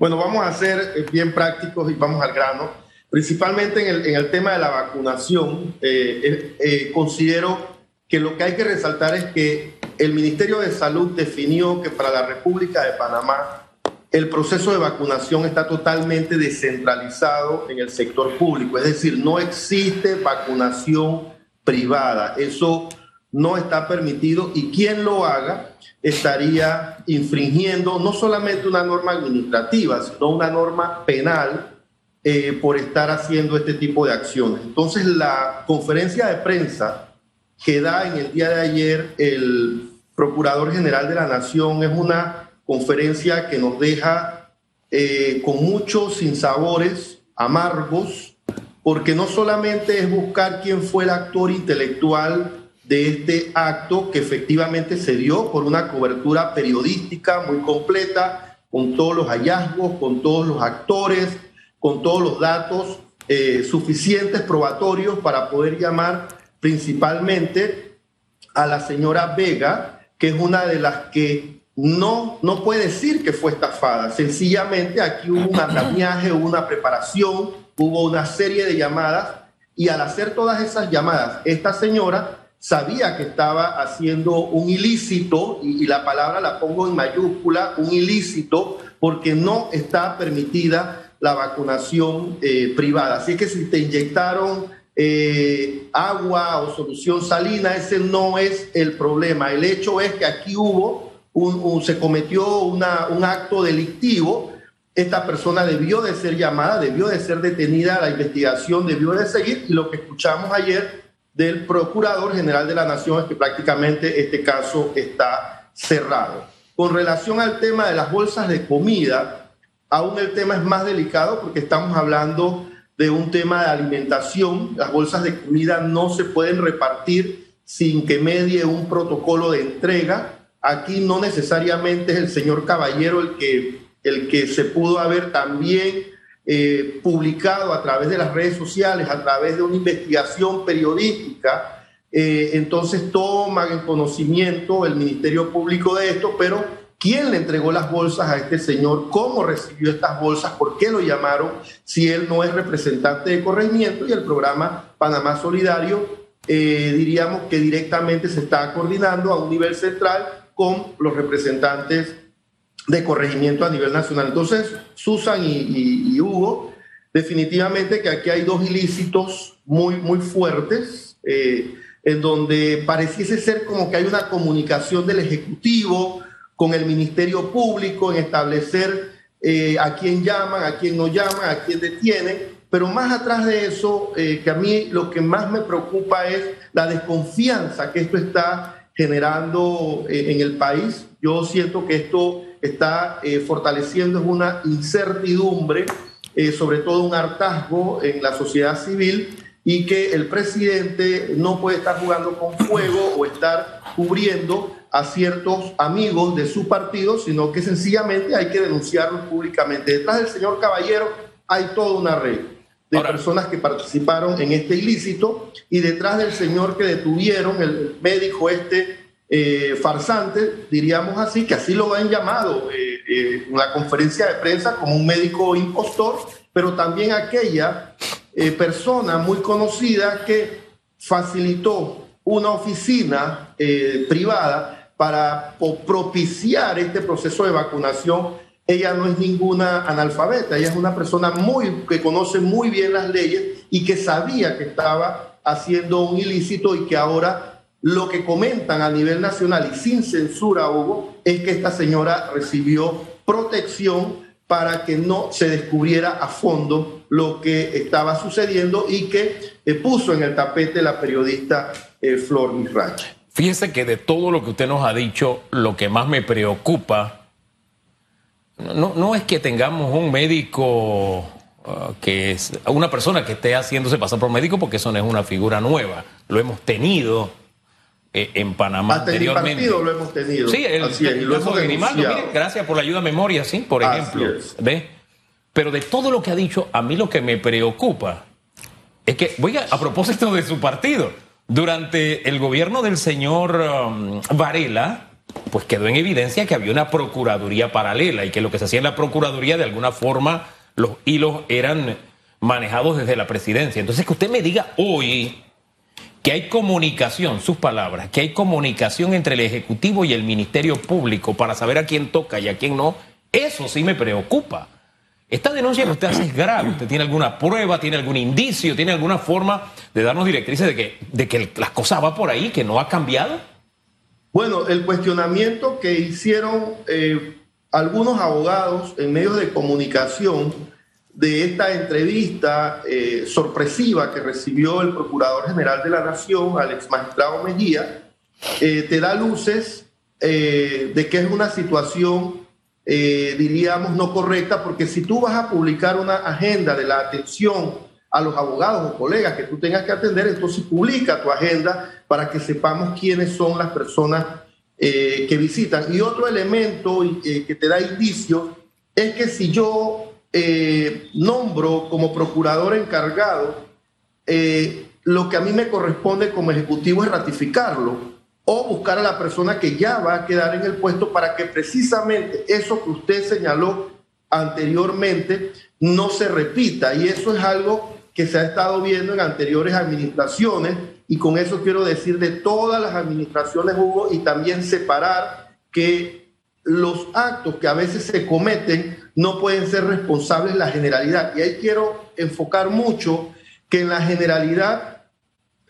Bueno, vamos a ser eh, bien prácticos y vamos al grano. Principalmente en el, en el tema de la vacunación, eh, eh, considero que lo que hay que resaltar es que el Ministerio de Salud definió que para la República de Panamá el proceso de vacunación está totalmente descentralizado en el sector público, es decir, no existe vacunación privada. Eso no está permitido y quien lo haga estaría infringiendo no solamente una norma administrativa, sino una norma penal eh, por estar haciendo este tipo de acciones. Entonces, la conferencia de prensa que da en el día de ayer el Procurador General de la Nación es una conferencia que nos deja eh, con muchos sinsabores amargos, porque no solamente es buscar quién fue el actor intelectual de este acto que efectivamente se dio por una cobertura periodística muy completa, con todos los hallazgos, con todos los actores, con todos los datos eh, suficientes, probatorios, para poder llamar principalmente a la señora Vega, que es una de las que no, no puede decir que fue estafada. Sencillamente aquí hubo un andamiaje, hubo una preparación, hubo una serie de llamadas y al hacer todas esas llamadas, esta señora sabía que estaba haciendo un ilícito, y, la palabra la pongo en mayúscula, un ilícito, porque no está permitida la vacunación eh, privada. Así que si te inyectaron eh, agua o solución salina, ese no es el problema. El hecho es que aquí hubo, se cometió un acto delictivo, esta persona debió de ser llamada, debió de ser detenida, la investigación debió de seguir y lo que escuchamos ayer del Procurador General de la Nación es que prácticamente este caso está cerrado. Con relación al tema de las bolsas de comida, aún el tema es más delicado porque estamos hablando de un tema de alimentación. Las bolsas de comida no se pueden repartir sin que medie un protocolo de entrega. Aquí no necesariamente es el señor Caballero el que, el que se pudo haber también eh, publicado a través de las redes sociales, a través de una investigación periodística, eh, entonces toman en conocimiento el Ministerio Público de esto, pero ¿quién le entregó las bolsas a este señor? ¿Cómo recibió estas bolsas? ¿Por qué lo llamaron si él no es representante de corregimiento y el programa Panamá Solidario? Eh, diríamos que directamente se está coordinando a un nivel central con los representantes de corregimiento a nivel nacional. Entonces, Susan y, Hugo, definitivamente que aquí hay dos ilícitos muy, muy fuertes, eh, en donde pareciese ser como que hay una comunicación del Ejecutivo con el Ministerio Público en establecer eh, a quién llaman, a quién no llaman, a quién detienen, pero más atrás de eso, eh, que a mí lo que más me preocupa es la desconfianza que esto está generando en el país. Yo siento que esto está eh, fortaleciendo una incertidumbre, eh, sobre todo un hartazgo en la sociedad civil y que el presidente no puede estar jugando con fuego o estar cubriendo a ciertos amigos de su partido, sino que sencillamente hay que denunciarlos públicamente. Detrás del señor Caballero hay toda una red de personas que participaron en este ilícito y detrás del señor que detuvieron, el médico este eh, farsante, diríamos así, que así lo han llamado eh, eh, la conferencia de prensa como un médico impostor, pero también aquella persona muy conocida que facilitó una oficina privada para propiciar este proceso de vacunación. Ella no es ninguna analfabeta, ella es una persona muy que conoce muy bien las leyes y que sabía que estaba haciendo un ilícito y que ahora lo que comentan a nivel nacional y sin censura, Hugo, es que esta señora recibió protección para que no se descubriera a fondo lo que estaba sucediendo y que eh, puso en el tapete la periodista eh, Flor Mirracha. Fíjese que de todo lo que usted nos ha dicho, lo que más me preocupa no, no es que tengamos un médico uh, que es una persona que esté haciéndose pasar por médico, porque eso no es una figura nueva. Lo hemos tenido eh, en Panamá anteriormente. lo hemos tenido. Sí, el, de gracias por la ayuda a memoria, sí, por ejemplo. ¿Ve? Pero de todo lo que ha dicho, a mí lo que me preocupa es que, oiga, a propósito de su partido, durante el gobierno del señor um, Varela, pues quedó en evidencia que había una procuraduría paralela y que lo que se hacía en la procuraduría de alguna forma los hilos eran manejados desde la presidencia. Entonces que usted me diga hoy que hay comunicación, sus palabras, que hay comunicación entre el Ejecutivo y el Ministerio Público para saber a quién toca y a quién no, eso sí me preocupa. Esta denuncia que usted hace es grave. ¿Usted tiene alguna prueba, tiene algún indicio, tiene alguna forma de darnos directrices de que, de que las cosas van por ahí, que no ha cambiado? Bueno, el cuestionamiento que hicieron eh, algunos abogados en medios de comunicación de esta entrevista eh, sorpresiva que recibió el Procurador General de la Nación, al ex magistrado Mejía, eh, te da luces de que es una situación eh, diríamos, no correcta, porque si tú vas a publicar una agenda de la atención a los abogados o colegas que tú tengas que atender, entonces publica tu agenda para que sepamos quiénes son las personas eh, que visitan. Y otro elemento eh, que te da indicio es que si yo nombro como procurador encargado, lo que a mí me corresponde como ejecutivo es ratificarlo o buscar a la persona que ya va a quedar en el puesto para que precisamente eso que usted señaló anteriormente no se repita. Y eso es algo que se ha estado viendo en anteriores administraciones y con eso quiero decir de todas las administraciones, Hugo, y también separar que los actos que a veces se cometen no pueden ser responsables la generalidad. Y ahí quiero enfocar mucho que en la generalidad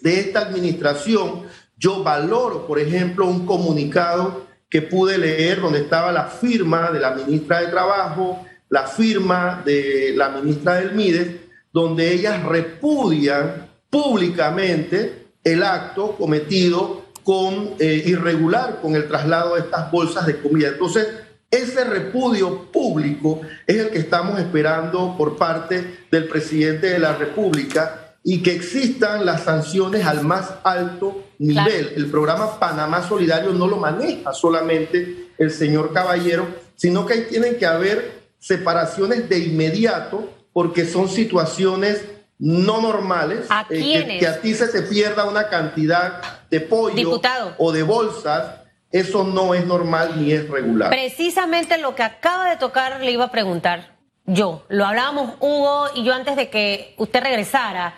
de esta administración yo valoro, por ejemplo, un comunicado que pude leer donde estaba la firma de la ministra de Trabajo, la firma de la ministra del MIDES, donde ellas repudian públicamente el acto cometido con eh, irregular con el traslado de estas bolsas de comida. Entonces, ese repudio público es el que estamos esperando por parte del presidente de la República y que existan las sanciones al más alto nivel. El programa Panamá Solidario no lo maneja solamente el señor Caballero, sino que ahí tienen que haber separaciones de inmediato porque son situaciones no normales. Eh, que, a ti se te pierda una cantidad de pollo o de bolsas. Eso no es normal ni es regular. Precisamente lo que acaba de tocar le iba a preguntar yo. Lo hablábamos Hugo y yo antes de que usted regresara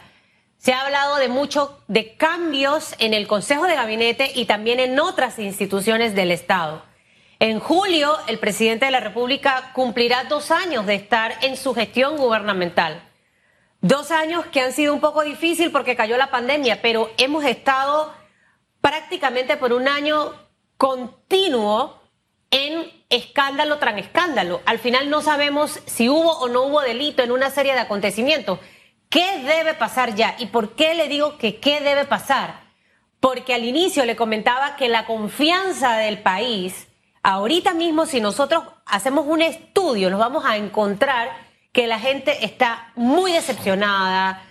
se ha hablado de mucho de cambios en el Consejo de Gabinete y también en otras instituciones del Estado. En julio, el presidente de la República cumplirá dos años de estar en su gestión gubernamental. Dos años que han sido un poco difícil porque cayó la pandemia, pero hemos estado prácticamente por un año continuo en escándalo tras escándalo. Al final no sabemos si hubo o no hubo delito en una serie de acontecimientos. ¿Qué debe pasar ya? ¿Y por qué le digo que qué debe pasar? Porque al inicio le comentaba que la confianza del país, ahorita mismo si nosotros hacemos un estudio, nos vamos a encontrar que la gente está muy decepcionada,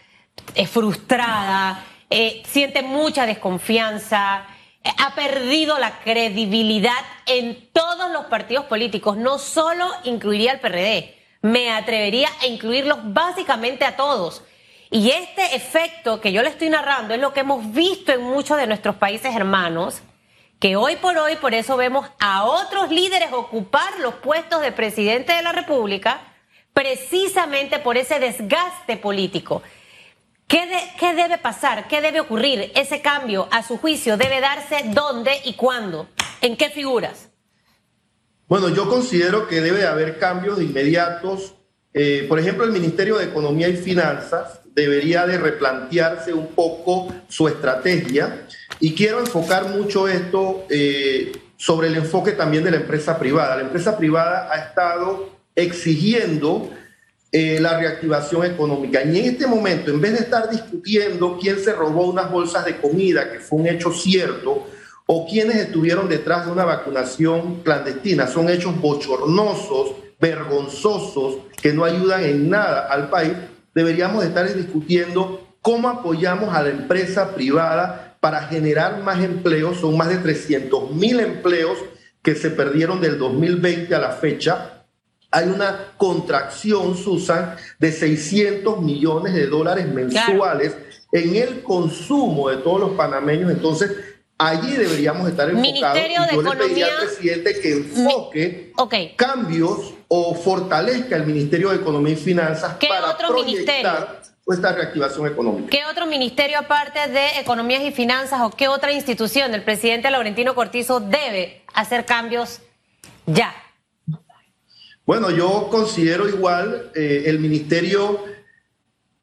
es frustrada, eh, siente mucha desconfianza, eh, ha perdido la credibilidad en todos los partidos políticos, no solo incluiría al PRD, me atrevería a incluirlos básicamente a todos. Y este efecto que yo le estoy narrando es lo que hemos visto en muchos de nuestros países hermanos, que hoy por hoy por eso vemos a otros líderes ocupar los puestos de presidente de la República, precisamente por ese desgaste político. ¿Qué, ¿Qué, debe pasar? ¿Qué debe ocurrir? Ese cambio, a su juicio, debe darse dónde y cuándo. ¿En qué figuras? Bueno, yo considero que debe haber cambios de inmediatos. Eh, por ejemplo, el Ministerio de Economía y Finanzas debería de replantearse un poco su estrategia y quiero enfocar mucho esto eh, sobre el enfoque también de la empresa privada. La empresa privada ha estado exigiendo eh, la reactivación económica y en este momento, en vez de estar discutiendo quién se robó unas bolsas de comida, que fue un hecho cierto, o quiénes estuvieron detrás de una vacunación clandestina, son hechos bochornosos, vergonzosos, que no ayudan en nada al país, deberíamos estar discutiendo cómo apoyamos a la empresa privada para generar más empleos. Son más de 300 mil empleos que se perdieron del 2020 a la fecha. Hay una contracción, Susan, de 600 millones de dólares mensuales en el consumo de todos los panameños. Entonces, Allí deberíamos estar enfocados. Ministerio y yo Economía. le pediría al presidente que enfoque cambios o fortalezca el Ministerio de Economía y Finanzas ¿Qué para otro ministerio? proyectar esta reactivación económica. ¿Qué otro ministerio aparte de Economías y Finanzas o qué otra institución del presidente Laurentino Cortizo debe hacer cambios ya? Bueno, yo considero igual eh, el ministerio.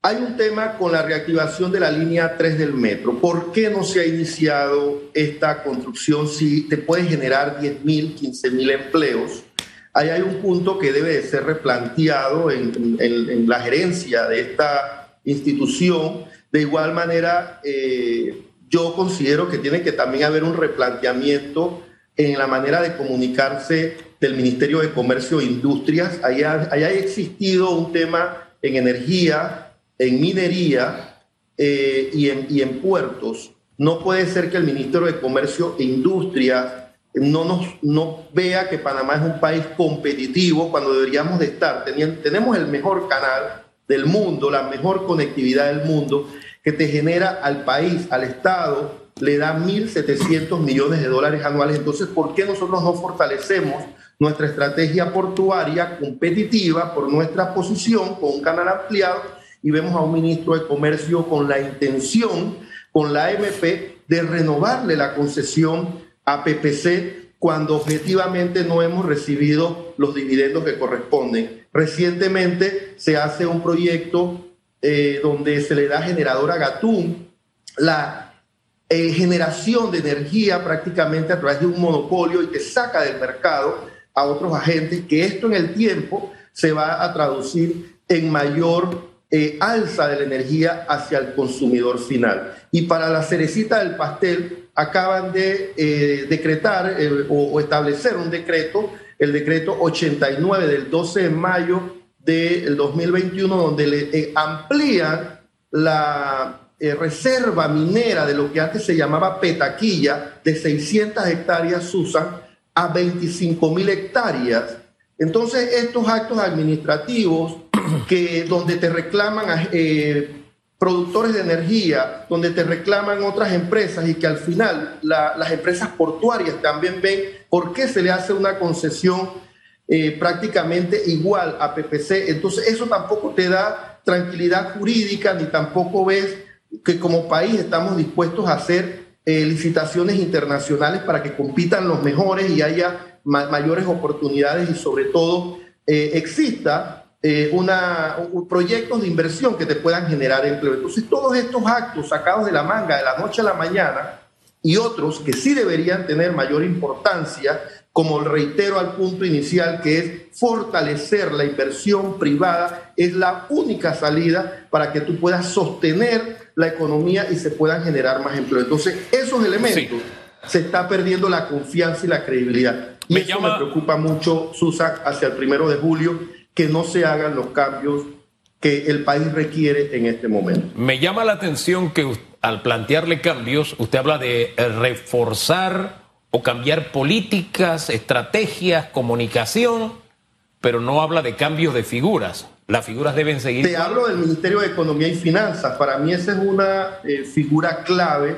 Hay un tema con la reactivación de la línea 3 del metro. ¿Por qué no se ha iniciado esta construcción si te puede generar 10 mil, 15 mil empleos? Ahí hay un punto que debe de ser replanteado en, la gerencia de esta institución. De igual manera, eh, yo considero que tiene que también haber un replanteamiento en la manera de comunicarse del Ministerio de Comercio e Industrias. Ahí ha existido un tema en energía, en minería eh, y, en, y en puertos. No puede ser que el Ministerio de Comercio e Industrias no nos no vea que Panamá es un país competitivo cuando deberíamos de estar. Teniendo, tenemos el mejor canal del mundo, la mejor conectividad del mundo, que te genera al país, al Estado, le da 1.700 millones de dólares anuales. Entonces, ¿por qué nosotros no fortalecemos nuestra estrategia portuaria competitiva por nuestra posición con un canal ampliado y vemos a un ministro de Comercio con la intención, con la AMP, de renovarle la concesión a PPC cuando objetivamente no hemos recibido los dividendos que corresponden. Recientemente se hace un proyecto eh, donde se le da generador a Gatún la eh, generación de energía prácticamente a través de un monopolio y que saca del mercado a otros agentes, que esto en el tiempo se va a traducir en mayor eh, alza de la energía hacia el consumidor final. Y para la cerecita del pastel, acaban de eh, decretar eh, o, establecer un decreto, el decreto 89 del 12 de mayo del 2021, donde le amplían la reserva minera de lo que antes se llamaba petaquilla de 600 hectáreas Susan a 25 mil hectáreas. Entonces, estos actos administrativos que donde te reclaman eh, productores de energía, donde te reclaman otras empresas y que al final la- las empresas portuarias también ven por qué se le hace una concesión eh, prácticamente igual a PPC. Entonces, eso tampoco te da tranquilidad jurídica ni tampoco ves que como país estamos dispuestos a hacer eh, licitaciones internacionales para que compitan los mejores y haya ma- mayores oportunidades y sobre todo eh, exista eh, una, un- proyectos de inversión que te puedan generar empleo. Entonces, todos estos actos sacados de la manga de la noche a la mañana y otros que sí deberían tener mayor importancia, como reitero al punto inicial, que es fortalecer la inversión privada, es la única salida para que tú puedas sostener la economía y se puedan generar más empleo. Entonces, esos elementos Sí. se está perdiendo la confianza y la credibilidad. Y Me eso llama- me preocupa mucho, Susan, hacia el primero de julio, que no se hagan los cambios que el país requiere en este momento. Me llama la atención que al plantearle cambios, usted habla de eh, reforzar o cambiar políticas, estrategias, comunicación, pero no habla de cambios de figuras. Las figuras deben seguir. Te hablo del Ministerio de Economía y Finanzas. Para mí esa es una eh, figura clave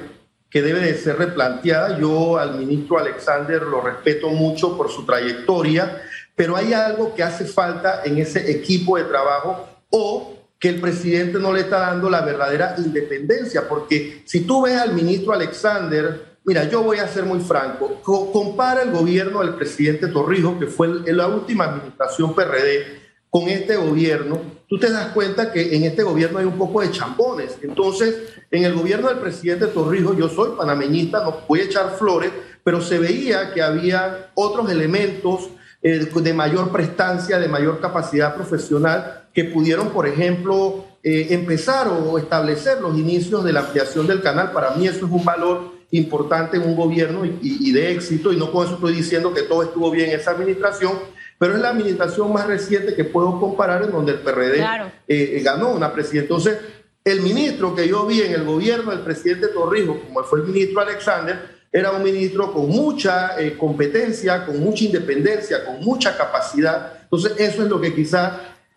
que debe de ser replanteada. Yo al ministro Alexander lo respeto mucho por su trayectoria, pero hay algo que hace falta en ese equipo de trabajo o que el presidente no le está dando la verdadera independencia, porque si tú ves al ministro Alexander, mira, yo voy a ser muy franco, co- compara el gobierno del presidente Torrijos, que fue el- la última administración PRD, con este gobierno, tú te das cuenta que en este gobierno hay un poco de chambones. Entonces, en el gobierno del presidente Torrijos, yo soy panameñista, no voy a echar flores, pero se veía que había otros elementos eh, de mayor prestancia, de mayor capacidad profesional, que pudieron, por ejemplo, eh, empezar o establecer los inicios de la ampliación del canal. Para mí eso es un valor importante en un gobierno y, y- y de éxito, y no con eso estoy diciendo que todo estuvo bien en esa administración, pero es la administración más reciente que puedo comparar en donde el PRD Claro. eh, ganó una presidencia. Entonces, el ministro que yo vi en el gobierno del presidente Torrijos, como fue el ministro Alexander, era un ministro con mucha eh, competencia, con mucha independencia, con mucha capacidad. Entonces, eso es lo que quizás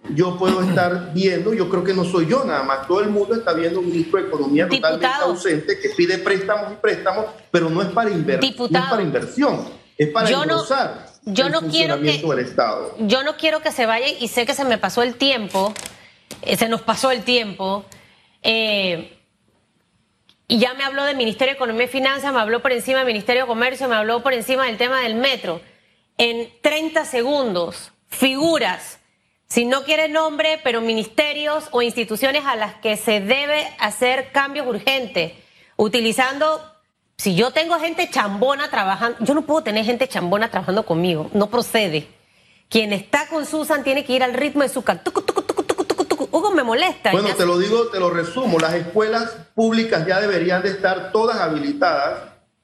yo puedo estar viendo, yo creo que no soy yo nada más, todo el mundo está viendo un ministro de Economía totalmente ausente que pide préstamos y préstamos, pero no es para, invertir, no es para inversión, es para yo yo no quiero que, del Estado. Yo no quiero que se vaya y sé que se me pasó el tiempo, eh, se nos pasó el tiempo. Eh, y ya me habló del Ministerio de Economía y Finanzas, me habló por encima del Ministerio de Comercio, me habló por encima del tema del metro. En 30 segundos, figuras, si no quiere nombre, pero ministerios o instituciones a las que se debe hacer cambios urgentes, utilizando si yo tengo gente chambona trabajando, yo no puedo tener gente chambona trabajando conmigo, no procede. Quien está con Susan tiene que ir al ritmo de su canto. Hugo me molesta. Bueno, te lo digo, te lo resumo. Las escuelas públicas ya deberían de estar todas habilitadas.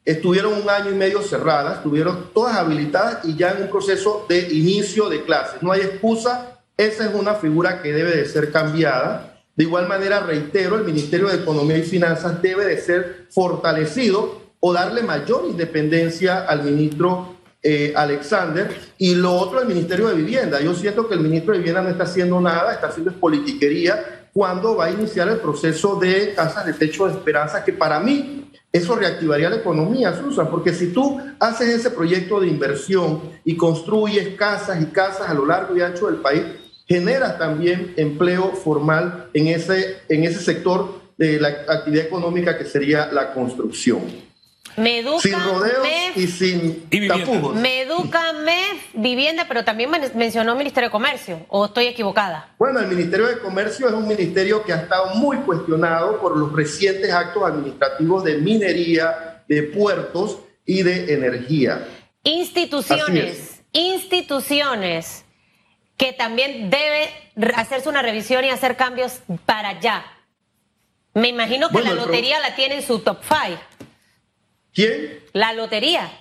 Estuvieron un año y medio cerradas, estuvieron todas habilitadas y ya en un proceso de inicio de clases. No hay excusa. Esa es una figura que debe de ser cambiada. De igual manera, reitero, el Ministerio de Economía y Finanzas debe de ser fortalecido o darle mayor independencia al ministro eh, Alexander y lo otro al Ministerio de Vivienda. Yo siento que el ministro de Vivienda no está haciendo nada, está haciendo politiquería cuando va a iniciar el proceso de casas de techo de esperanza, que para mí eso reactivaría la economía, Susan, porque si tú haces ese proyecto de inversión y construyes casas y casas a lo largo y ancho del país, generas también empleo formal en ese, en ese sector de la actividad económica que sería la construcción. Me educa, sin rodeos y sin tapujos. Me educa MEF, vivienda, pero también mencionó Ministerio de Comercio, ¿o estoy equivocada? Bueno, el Ministerio de Comercio es un ministerio que ha estado muy cuestionado por los recientes actos administrativos de minería, de puertos y de energía. Instituciones, instituciones que también debe hacerse una revisión y hacer cambios para allá. Me imagino que la lotería la tiene en su top five. ¿Quién? La lotería.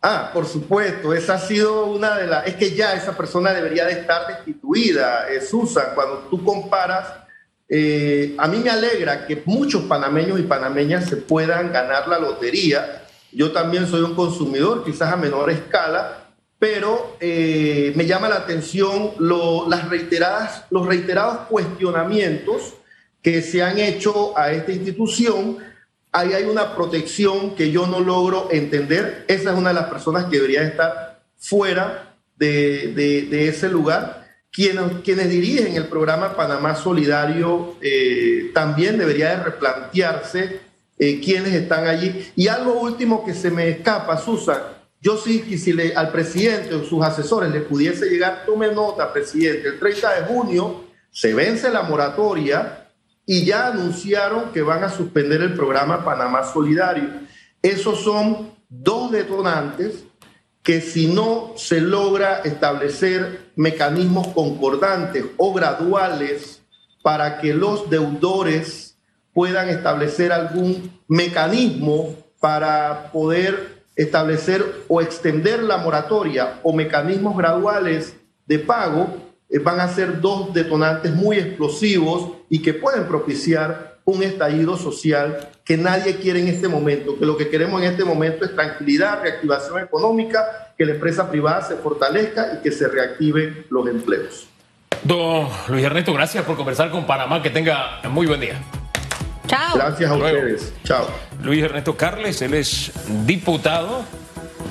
Ah, por supuesto, esa ha sido una de las... Es que ya esa persona debería de estar destituida, eh, Susan, cuando tú comparas... Eh, a mí me alegra que muchos panameños y panameñas se puedan ganar la lotería. Yo también soy un consumidor, quizás a menor escala, pero eh, me llama la atención las reiteradas, los reiterados cuestionamientos que se han hecho a esta institución ahí hay una protección que yo no logro entender. Esa es una de las personas que debería estar fuera de, ese lugar. Quienes, quienes, dirigen el programa Panamá Solidario eh, también debería de replantearse eh, quiénes están allí. Y algo último que se me escapa, Susan, yo sí que si al presidente o sus asesores le pudiese llegar, tome nota, presidente, el 30 de junio se vence la moratoria y ya anunciaron que van a suspender el programa Panamá Solidario. Esos son dos detonantes que si no se logra establecer mecanismos concordantes o graduales para que los deudores puedan establecer algún mecanismo para poder establecer o extender la moratoria o mecanismos graduales de pago, eh, van a ser dos detonantes muy explosivos y que pueden propiciar un estallido social que nadie quiere en este momento, que lo que queremos en este momento es tranquilidad, reactivación económica, que la empresa privada se fortalezca y que se reactiven los empleos. Don Luis Ernesto, gracias por conversar con Panamá, que tenga muy buen día. Chao. Gracias a ustedes. Chao. Luis Ernesto Carles, él es diputado,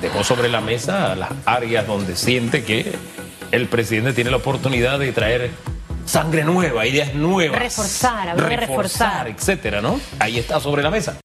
dejó sobre la mesa las áreas donde siente que el presidente tiene la oportunidad de traer sangre nueva, ideas nuevas. Reforzar, reforzar, reforzar, etcétera, ¿no? Ahí está sobre la mesa.